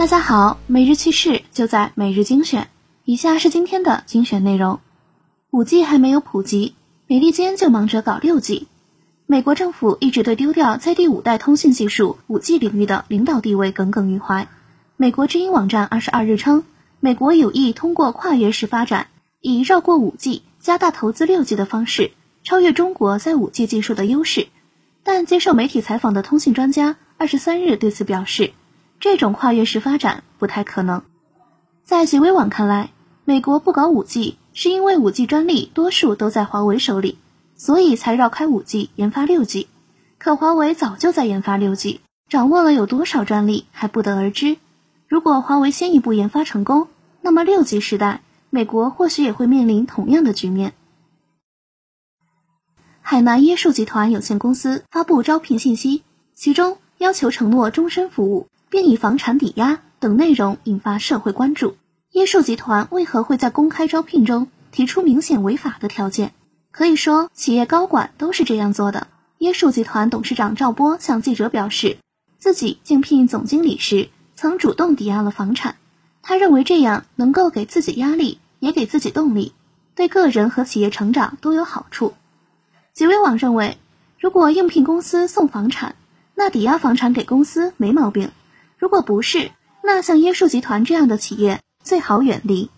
大家好，每日趣事就在每日精选。以下是今天的精选内容：五 G 还没有普及，美利坚就忙着搞六 G。美国政府一直对丢掉在第五代通信技术五 G 领域的领导地位耿耿于怀。美国之音网站二十二日称，美国有意通过跨越式发展，以绕过五 G、加大投资六 G 的方式，超越中国在五 G 技术的优势。但接受媒体采访的通信专家二十三日对此表示。这种跨越式发展不太可能。在极微网看来，美国不搞五 G 是因为五 G 专利多数都在华为手里，所以才绕开五 G 研发六 G。可华为早就在研发六 G，掌握了有多少专利还不得而知。如果华为先一步研发成功，那么六 G 时代美国或许也会面临同样的局面。海南椰树集团有限公司发布招聘信息，其中要求承诺终身服务。并以房产抵押等内容引发社会关注。椰树集团为何会在公开招聘中提出明显违法的条件？可以说，企业高管都是这样做的。椰树集团董事长赵波向记者表示，自己竞聘总经理时曾主动抵押了房产，他认为这样能够给自己压力，也给自己动力，对个人和企业成长都有好处。极微网认为，如果应聘公司送房产，那抵押房产给公司没毛病。如果不是，那像椰树集团这样的企业最好远离。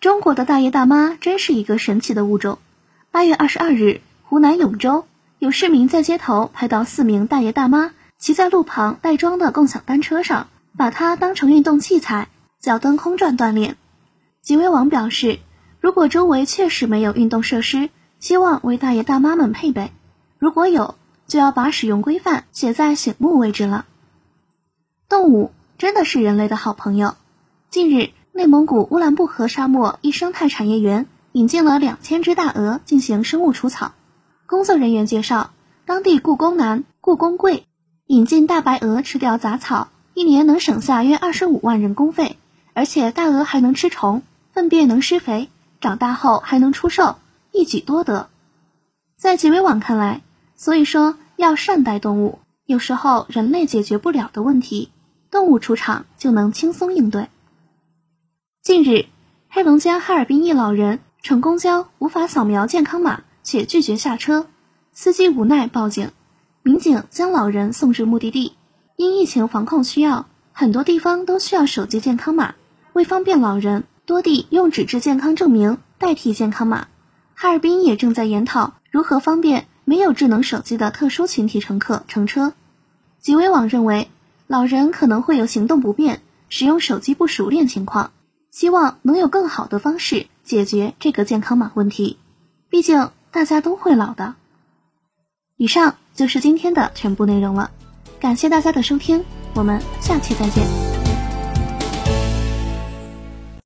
中国的大爷大妈真是一个神奇的物种。八月二十二日，湖南永州有市民在街头拍到四名大爷大妈骑在路旁带桩的共享单车上，把它当成运动器材，脚蹬空转锻炼。极微网表示，如果周围确实没有运动设施，希望为大爷大妈们配备；如果有，就要把使用规范写在醒目位置了。动物真的是人类的好朋友。近日，内蒙古乌兰布和沙漠一生态产业园引进了两千只大鹅进行生物除草。工作人员介绍，当地故宫难、故宫贵引进大白鹅吃掉杂草，一年能省下约二十五万人工费。而且大鹅还能吃虫，粪便能施肥，长大后还能出售，一举多得。在极微网看来，所以说要善待动物，有时候人类解决不了的问题。动物出场就能轻松应对。近日，黑龙江哈尔滨一老人乘公交无法扫描健康码，且拒绝下车，司机无奈报警，民警将老人送至目的地。因疫情防控需要，很多地方都需要手机健康码，为方便老人，多地用纸质健康证明代替健康码。哈尔滨也正在研讨如何方便没有智能手机的特殊群体乘客乘车。极微网认为。老人可能会有行动不便、使用手机不熟练情况，希望能有更好的方式解决这个健康码问题。毕竟大家都会老的。以上就是今天的全部内容了，感谢大家的收听，我们下期再见。